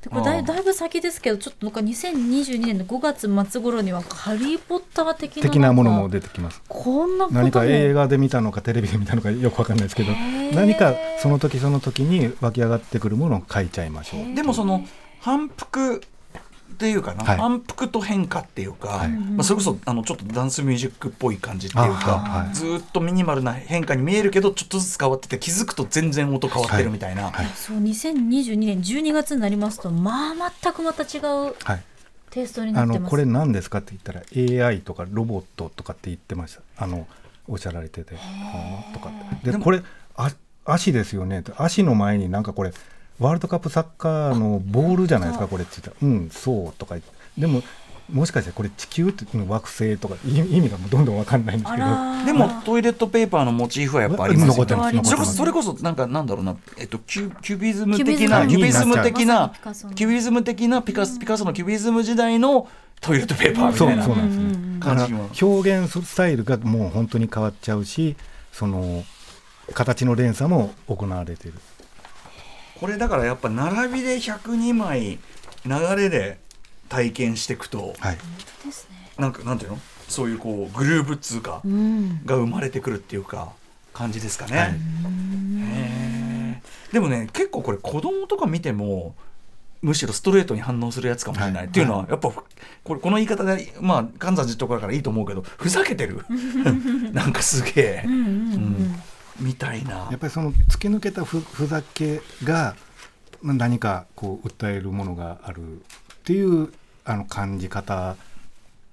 でこれだいだいぶ先ですけどちょっとなんか2022年の5月末頃には「ハリー・ポッター」的な的なものも出てきます。こんなことも。何か映画で見たのかテレビで見たのかよくわかんないですけど何かその時その時に湧き上がってくるものを書いちゃいましょう。でもその反復っていうかな、はい。反復と変化っていうか、はい。まあ、それこそあのちょっとダンスミュージックっぽい感じっていうあか、はい。ずーっとミニマルな変化に見えるけどちょっとずつ変わってて気づくと全然音変わってるみたいな、はい。そう2022年12月になりますとまあ全くまた違うはい。テイストになってます。あのこれ何ですかって言ったら AI とかロボットとかって言ってました。あのおっしゃられてて。はあとかって。でこれあ足ですよね。足の前になんかこれワールドカップサッカーのボールじゃないですかこれって言ったら。うんそうとか言って。でももしかしてこれ地球って惑星とかい意味がもうどんどんわかんないんですあけど。らでもトイレットペーパーのモチーフはやっぱありますよ残ってますね。それこそ残ってますそれこそなんかなんだろうな、えっとキュキュビズム的なキュビズム。的なまさにピカソの。キュビズム的なピカスピカソのキュビズム時代のトイレットペーパーみたいな。そうなんですね、うんうんうんだから感じは表現スタイルがもう本当に変わっちゃうしその形の連鎖も行われているこれだからやっぱ並びで102枚流れで体験していくとはい。ですね。なんかなんていうの？そういうこうグルーブっつうかうん。が生まれてくるっていうか感じですかね。はい。でもね結構これ子供とか見てもむしろストレートに反応するやつかもしれない、はい。っていうのはやっぱこれこの言い方でまあ関山寺とかだからいいと思うけどふざけてる。なんかすげえ、うんうんうん。うんみたいな。やっぱりその突き抜けたふふざけがまあ何かこう訴えるものがあるっていうあの感じ方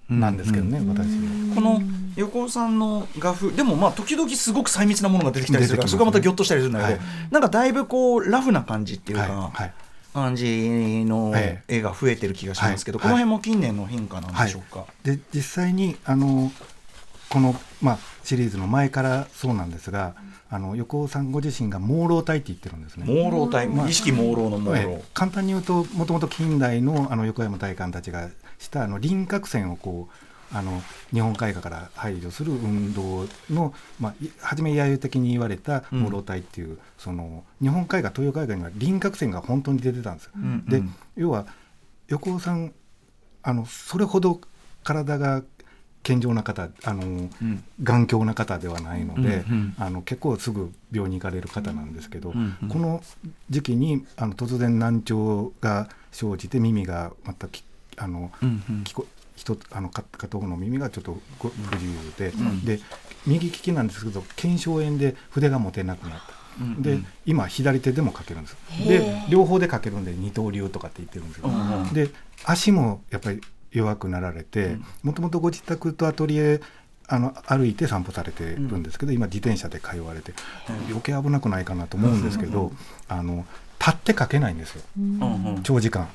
なんですけどね、私は。この横尾さんの画風でもまあ時々すごく細密なものが出てきたりするからね。そこがまたギョッとしたりするんだけど、はい。なんかだいぶこうラフな感じっていうか、はい。はい。感じのえ絵が増えてる気がしますけど、はい。この辺も近年の変化なんでしょうか？で実際にあのこの、まあ、シリーズの前からそうなんですがあの横尾さんご自身が朦朧体って言ってるんですね。朦朧体、意識朦朧の朦え朧え。簡単に言うともともと近代のあの横山大観たちがしたあの輪郭線をこうあの日本絵画から排除する運動の、まあ、い初め揶揄的に言われたうん朦朧体っていう、その日本絵画東洋絵画には輪郭線が本当に出てたんですよ。うんでうん要は横尾さんあのそれほど体が健常な方あの、うん。頑強な方ではないので、うんうん。あの結構すぐ病に行かれる方なんですけど、うんうん。この時期にあの突然難聴が生じて耳がまたきあの、うんうん。聞こ一つあの片片方の耳がちょっとご不自由で、ん。で右利きなんですけど腱鞘炎で筆が持てなくなった。で、うんうん。今左手でも書けるんです。へでー両方で書けるんで二刀流とかって言ってるんですよ、うんうん。で足もやっぱり弱くなられてうん。もともとご自宅とアトリエあの歩いて散歩されてるんですけど、今自転車で通われて余計危なくないかなと思うんですけど、うん。あの立って書けないんですよ。長時間。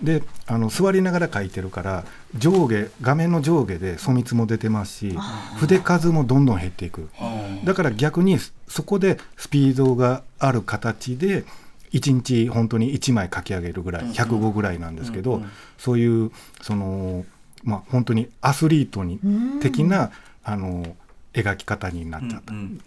うん。であの座りながら書いてるから上下画面の上下で粗密も出てますし筆数もどんどん減っていく。うん。だから逆にそこでスピードがある形で1日本当に1枚書き上げるぐらい105ぐらいなんですけど、そういうそのまあ本当にアスリートにうん。的なあの描き方になっちゃった。うんうん。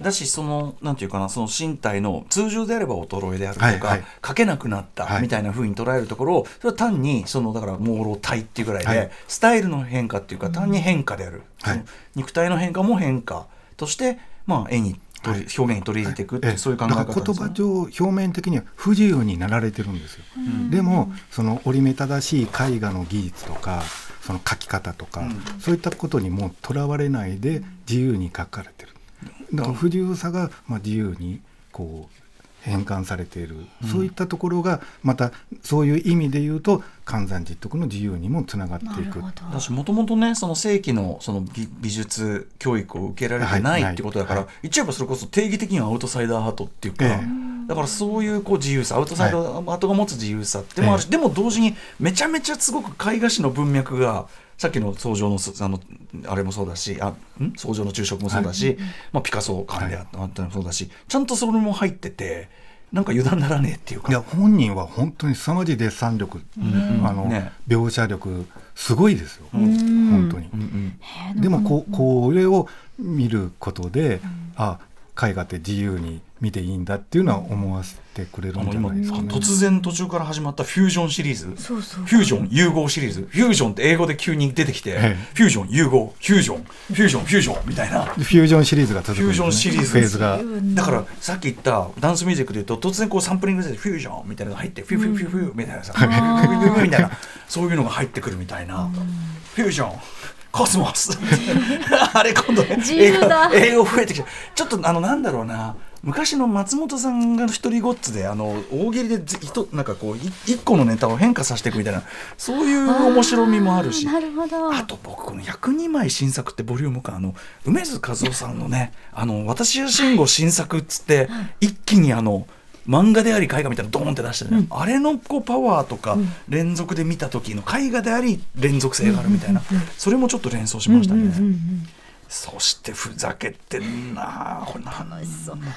だしそのなんていうかなその身体の通常であれば衰えであるとか、はいはい。書けなくなったはい。みたいな風に捉えるところをそれは単にそのだから朦朧体っていうぐらいで、はい。スタイルの変化っていうか単に変化である、はい。肉体の変化も変化として、まあ、絵にはい。表現に取り入れていくってそういう考えだ方ですねから言葉上表面的には不自由になられてるんですよ。でもその折り目正しい絵画の技術とかその描き方とか、うん。そういったことにもとらわれないで自由に描かれてる。だから不自由さがまあ自由にこう変換されている、そういったところがまたそういう意味で言うと寒山実徳の自由にもつながっていく。なるほど。だしもともとねその正規のその美美術教育を受けられてない、はい。ってことだから、はい。言っちゃえばそれこそ定義的にはアウトサイダーハートっていうか、えだからそういうこう自由さアウトサイダーハートが持つ自由さってもある。し、えでも同時にめちゃめちゃすごく絵画史の文脈がさっきの創上のすあのあれもそうだしあん？創上の昼食もそうだし、まあ、ピカソ感であったのもそうだしちゃんとそれも入っててなんか油断ならねえっていうか。いや本人は本当に凄まじいデッサン力、あのね。描写力すごいですよ、ん。本当に。うんうんでもこうこれを見ることで、あ絵画って自由に見ていいんだっていうのは思わせてくれるんじゃあの今ないですかね。突然途中から始まったフュージョンシリーズ。そうそう。フュージョン融合シリーズ。フュージョンって英語で急に出てきて、ええ。フュージョン融合フュージョンフュージョンフュージョンみたいな。フュージョンシリーズが続くフュージョンシリーズフェーズが。だからさっき言ったダンスミュージックで言うと突然こうサンプリングでフュージョンみたいなのが入ってフューフューフューフューみたいなさ。フューフューフューフューみたいなそういうのが入ってくるみたいな。フュージョン。コスモス。あれ今度ね英語英語増えてきたちょっとあのなんだろうな昔の松本さんが一人ごっつであの大喜利でなんかこうい一個のネタを変化させていくみたいなそういう面白みもあるし。なるほど。あと僕この102枚新作ってボリューム感あの梅津和夫さんのね「あの私は慎吾新作」っつって、一気にあの漫画であり絵画みたいなのドーンって出してる、ねあれのこうパワーとか連続で見た時の絵画であり連続性があるみたいな、それもちょっと連想しましたね。そしてふざけてんな。これなん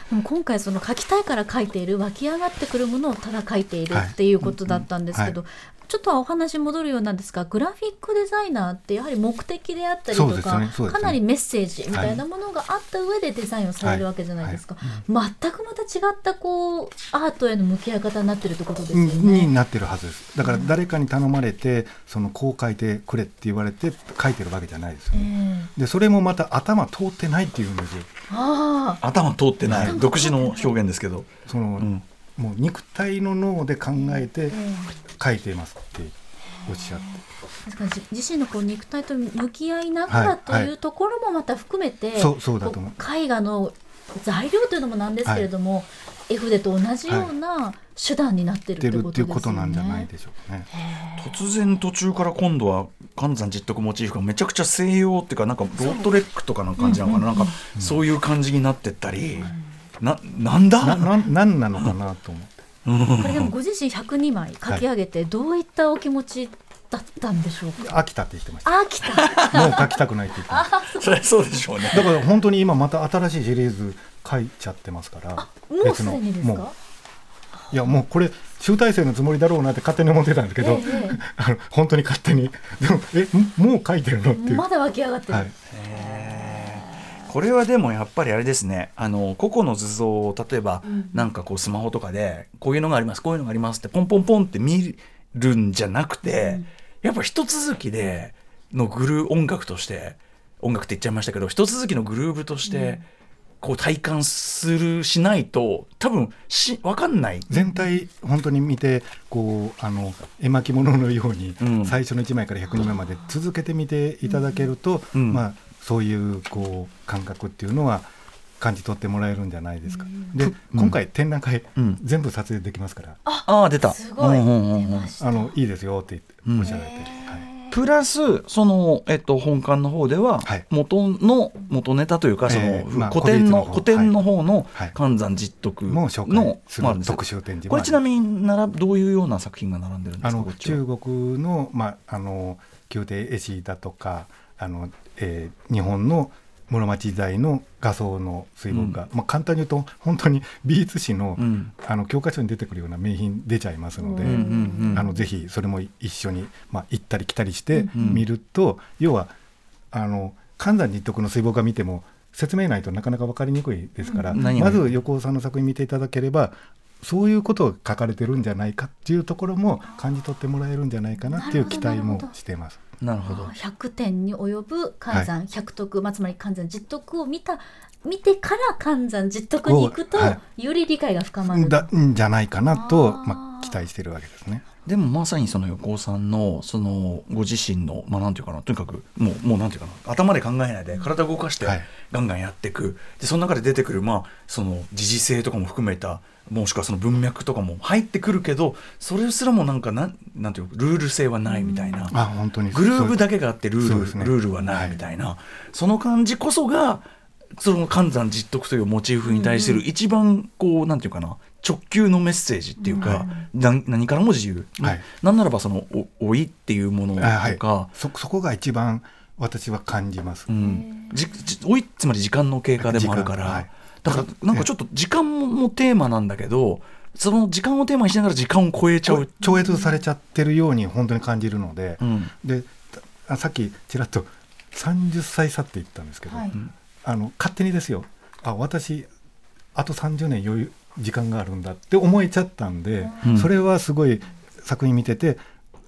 でも今回その書きたいから書いている湧き上がってくるものをただ書いているっていうことだったんですけど、ちょっとはお話戻るようなんですがグラフィックデザイナーってやはり目的であったりとか、ね。ね。かなりメッセージみたいなものがあった上でデザインをされるわけじゃないですか、全くまた違ったこうアートへの向き合い方になってるってことですよにね。なってるはずです。だから誰かに頼まれてそのこう書いてくれって言われて書いてるわけじゃないですよえね、えでそれもまた頭通ってないっていうんですよ。ああ。頭通ってない。独自の表現ですけど、その、んもう肉体の脳で考えて書いていますっておっしゃって。確か自身のこう肉体と向き合いながらというところもまた含めて、そうそうだと思う。こ絵画の材料というのもなんですけれども、絵筆と同じような手段になってるってことですよね。ことなんじゃないでしょうかね。突然途中から今度は寒山拾得モチーフがめちゃくちゃ西洋っていうかなんかロートレックとかの感じなのかな、なんかそういう感じになってったり、ななんだ？なななんなのかなと思って。これでもご自身102枚書き上げてどういったお気持ちだったんでしょうか？飽きたって言ってました。あ来た。もう書きたくないって言ってました。そりゃそうでしょうねだから本当に今また新しいシリーズ書いちゃってますから。もうすでにですか？いやもうこれ集大成のつもりだろうなって勝手に思ってたんですけど、ええ あの本当に勝手にでもえもう書いてるの？っていう。まだ湧き上がってる。はい。これはでもやっぱりあれですね。あの個々の図像を例えば、なんかこうスマホとかでこういうのがありますこういうのがありますってポンポンポンって見るんじゃなくて、やっぱ一続きでのグルー音楽として音楽って言っちゃいましたけど一続きのグルーブとして、こう体感するしないと多分し分かんない。全体本当に見てこうあの絵巻物のように、うん。最初の1枚から102枚まで続けて見ていただけると、うん。まあ、そういうこう感覚っていうのは感じ取ってもらえるんじゃないですか。で、今回展覧会、うん。全部撮影できますから、ああ出た。すごい。うんうんうん。あのいいですよってうんおっしゃられて、はい。プラスその、えっと、本館の方でははい。元の元ネタというかその、えーまあ古典の古古典の方のはい。関山実徳の、特集展示もこれちなみにならどういうような作品が並んでるんであのすか中国の,、まあ、あの宮廷絵師だとかあの、えー日本の室町時代の画像の水墨画、まあ、簡単に言うと本当に美術史の,、うん。あの教科書に出てくるような名品出ちゃいますので、うんうんうん。あのぜひそれも一緒に、まあ、行ったり来たりしてん見ると、要はあの関山日徳の水墨画見ても説明ないとなかなか分かりにくいですから、まず横尾さんの作品見ていただければそういうことが書かれてるんじゃないかっていうところも感じ取ってもらえるんじゃないかなっていう期待もしてます。なるほど。100点に及ぶ関山百徳、まあ、つまり関山実徳を見た見てから関山実徳に行くと、おはより理解が深まる。だんじゃないかなとまあ、期待してるわけですね。でもまさにその横尾さんのそのご自身のまあなんていうかなとにかくもうもうなんていうかな頭で考えないで体を動かしてはい。ガンガンやっていく、でその中で出てくるまあその時事性とかも含めたもしくはその文脈とかも入ってくるけどそれすらもなんかなんなんていうかルール性はないみたいな、あ本当に。グルーブだけがあってルール,、ね。ルールはないみたいな、その感じこそがその関山実徳というモチーフに対する一番こうなんていうかな直球のメッセージっていうか、な何からも自由、はい。なんならばそのお老いっていうものとあはい。か、そそこが一番私は感じます。うん、じじ老いつまり時間の経過でもあるから、だからなんかちょっと時間もテーマなんだけどその時間をテーマにしながら時間を超えちゃう。超越されちゃってるように本当に感じるので、うん。であさっきちらっと30歳差って言ったんですけど、はい。あの勝手にですよ。あ私あと30年余裕時間があるんだって思えちゃったんで、うん。それはすごい作品見てて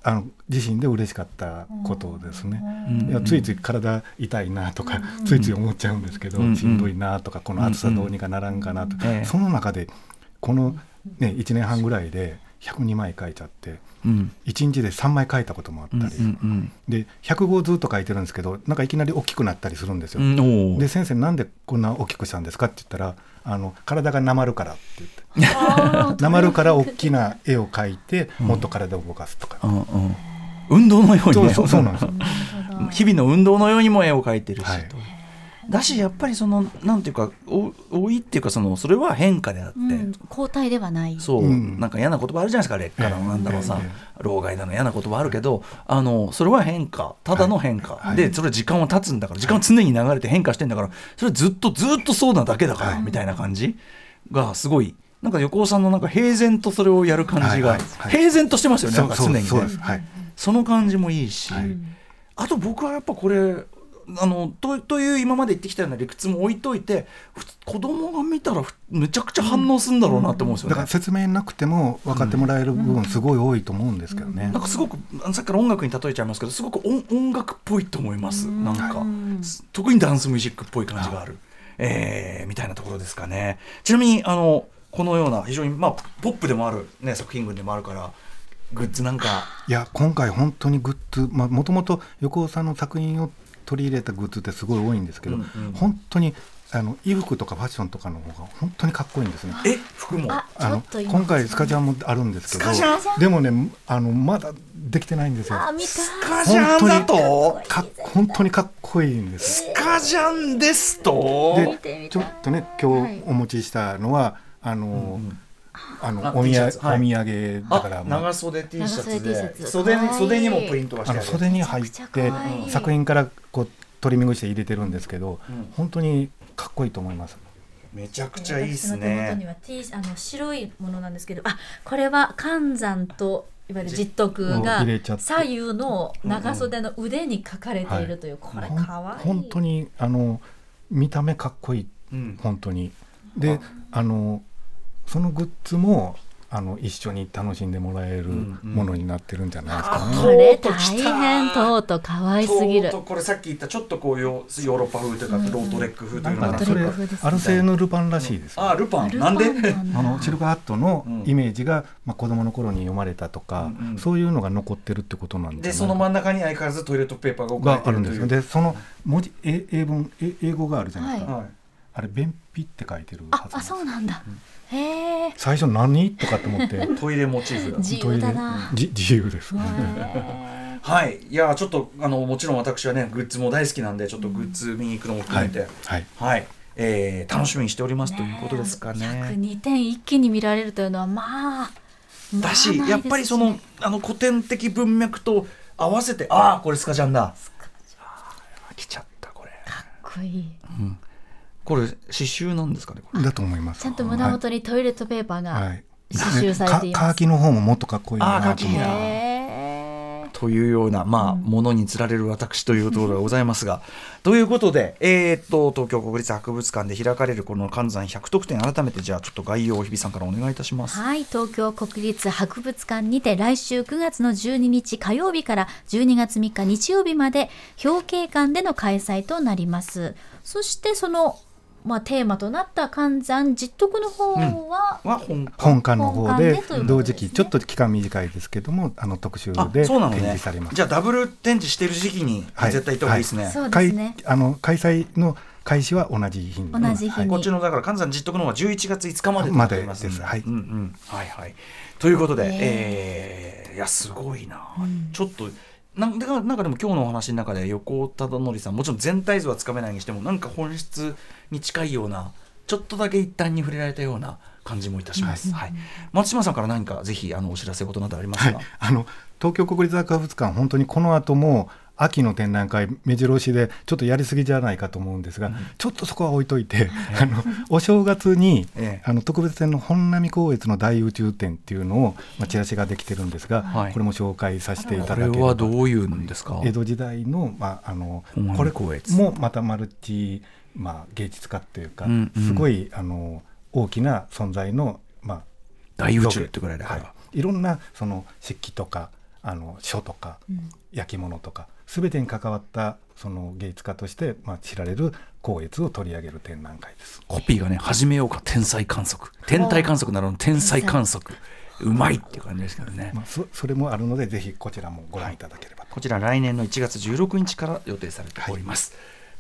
あの自身で嬉しかったことですね。うん。いやついつい体痛いなとか、ついつい思っちゃうんですけど、うん。しんどいなとかこの暑さどうにかならんかなと、ええ。その中でこの、ね、1年半ぐらいで102枚書いちゃってうん。1日で3枚書いたこともあったり、うんうんで100号ずっと書いてるんですけどなんかいきなり大きくなったりするんですよ。うん。で先生なんでこんな大きくしたんですかって言ったらあの体がなまるからって言って。なまるから大きな絵を描いてもっと体を動かすとか、うんうん。運動のようにね。そうそうそうなんですよ。日々の運動のようにも絵を描いてるし、はい。とだしやっぱりそのなんていうかお老いっていうかそのそれは変化であって、うん、交代ではない。そう、うん。なんか嫌な言葉あるじゃないですか劣化だのええなんだろうさ、え老害だの嫌な言葉あるけどあのそれは変化。ただの変化、はい。でそれ時間は経つんだから時間は常に流れて変化してんだからそれずっとずっとそうなだけだから、はい。みたいな感じがすごい。なんか横尾さんのなんか平然とそれをやる感じが、はい。はい。はい。平然としてますよねなんか常にね。そうです。はい。その感じもいいし、はいあと僕はやっぱこれあのとという今まで言ってきたような理屈も置いといてふ子供が見たらふめちゃくちゃ反応するんだろうなって思うんですよね。だから説明なくても分かってもらえる部分すごい多いと思うんですけどね。なんかすごくさっきから音楽に例えちゃいますけどすごく音音楽っぽいと思います。なんか特にダンスミュージックっぽい感じがある、えーみたいなところですかね。ちなみにあのこのような非常にまあポップでもある、ね、作品群でもあるからグッズなんか。いや今回本当にグッズまあもともと横尾さんの作品を取り入れたグッズってすごい多いんですけど、うんうん。本当にあの衣服とかファッションとかの方が本当にかっこいいんですね。え服も？あの今。今回スカジャンもあるんですけどスカジャンでもねあのまだできてないんですよ。スカジャンだと？か本当にかっこいいんです。スカジャンですと？でちょっとね今日お持ちしたのは、あの、あのあお T みやシャツ。はい。お土産だからあまあ。長袖 T シャツで。ツ。袖に袖にもプリントがしてあ袖に入って作品からこう取り巡して入れてるんですけど、うん。本当にかっこいいと思います。めちゃくちゃいいです私の手元にねは T あの白いものなんですけどあこれは寒山といわゆる拾得をが左右の長袖の腕に書かれているという、これほんかわいい本当にあの見た目かっこいい。うん。本当に。であのそのグッズもあの一緒に楽しんでもらえるものになってるんじゃないですかね。あこれとうとう来た。大変とうとう可愛すぎる。とうとうこれさっき言ったちょっとこうヨヨーロッパ風というかロートレック風というのかそれアルセーヌ・ルパンらしいですよ。あルパン。ルパン。なんで？あのシルバーハットのうん。イメージが、まあ、子供の頃に読まれたとか、そういうのが残ってるってことなんでその真ん中に相変わらずトイレットペーパーが置かれがてるんですよ。でその文字え英文え英語があるじゃないですか、はい。あれ便秘って書いてるはずああそうなんだ、最初何？とかって思って。トイレモチーフだ。自由だな、じ自由です、へ はい。いやちょっとあのもちろん私はねグッズも大好きなんでちょっとグッズ見に行くのも含めて、はい。はい、えー楽しみにしております。ということですかね。102点一気に見られるというのはまあだし、まあないですしやっぱりそのあの古典的文脈と合わせてああこれスカジャンだ。あー来ちゃったこれ。かっこいいこれ刺繍なんですかねこれ。だと思います。ちゃんと胸元にトイレットペーパーがはい、はい刺繍されています。かカーキの方ももっとかっこいいなと思というような、まあ、ものにつられる私というところがございますが。ということで、えーっと、東京国立博物館で開かれるこの関山100特典、改めてじゃあちょっと概要を日比さんからお願いいたします。はい東京国立博物館にて来週9月の12日火曜日から12月3日日曜日まで表敬館での開催となります。そしてその、まあ、テーマとなった関山実徳の方は、は本館。本館の方で同時期ちょっと期間短いですけどもあの特集あで展そうなのね示されます。じゃあダブル展示している時期にはい。絶対行った方がいいですね、そうです開ねあの開催の開始は同じ日に。同じ日に。こっちのだから関西実徳の方は11月5日までまで。です。はい。うんうん。はいはい。ということで、ねえ。ーいやすごいな、ちょっとなんだからなんかでも今日のお話の中で横尾忠則さんもちろん全体図はつかめないにしてもなんか本質に近いようなちょっとだけ一旦に触れられたような感じもいたします、はい。松島さんから何かぜひあのお知らせことなどありますはいか、、あの東京国立博物館本当にこの後も秋の展覧会目白押しでちょっとやりすぎじゃないかと思うんですが、ちょっとそこは置いといて、あのお正月に、ええ。あの特別展の本並光悦の大宇宙展っていうのを、まあ、チラシができてるんですが、はい。これも紹介させていたこれだければ。はどういうんですか？江戸時代の,、まあ、あのこれ光悦。もまたマルチ、まあ、芸術家っていうか、うんうん。すごいあの大きな存在の、まあ、大宇宙ってぐらいだから、はい、いろんなその漆器とかあの書とか、焼き物とか全てに関わったその芸術家として、まあ、知られる光悦を取り上げる展覧会です。コピーがね始めようか天才観測。天体観測なのに天才観測。うまいっていう感じですけどね、まあ、そそれもあるのでぜひこちらもご覧いただければと、こちら来年の1月16日から予定されております、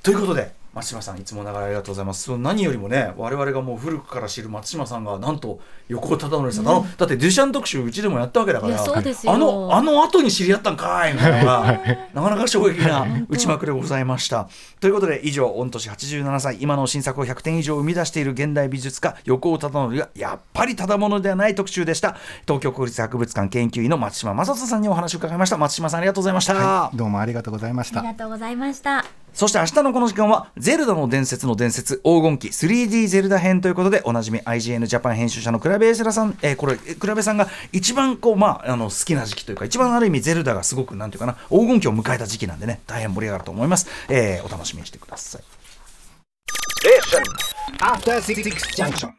ということで松島さんいつもながらありがとうございます。その何よりもね我々がもう古くから知る松島さんがなんと横尾忠則さん、あのだってデュシャン特集うちでもやったわけだからあのあの後に知り合ったんかいみたいなのがなかなか衝撃な打ちまくりでございました。ということで以上御年87歳今の新作を100点以上生み出している現代美術家横尾忠則がやっぱりただものではない特集でした東京国立博物館研究員の松島正人さんにお話を伺いました松島さんありがとうございました、はい、どうもありがとうございましたありがとうございましたそして明日のこの時間は、ゼルダの伝説の伝説、黄金期 3D ゼルダ編ということで、おなじみ IGN ジャパン編集者のクラベエセラさん、えーこれ、クラベさんが一番こう、まあ、あの好きな時期というか、一番ある意味ゼルダがすごく、なんていうかな、黄金期を迎えた時期なんでね、大変盛り上がると思います。えーお楽しみにしてください。Station. After 66 Junction.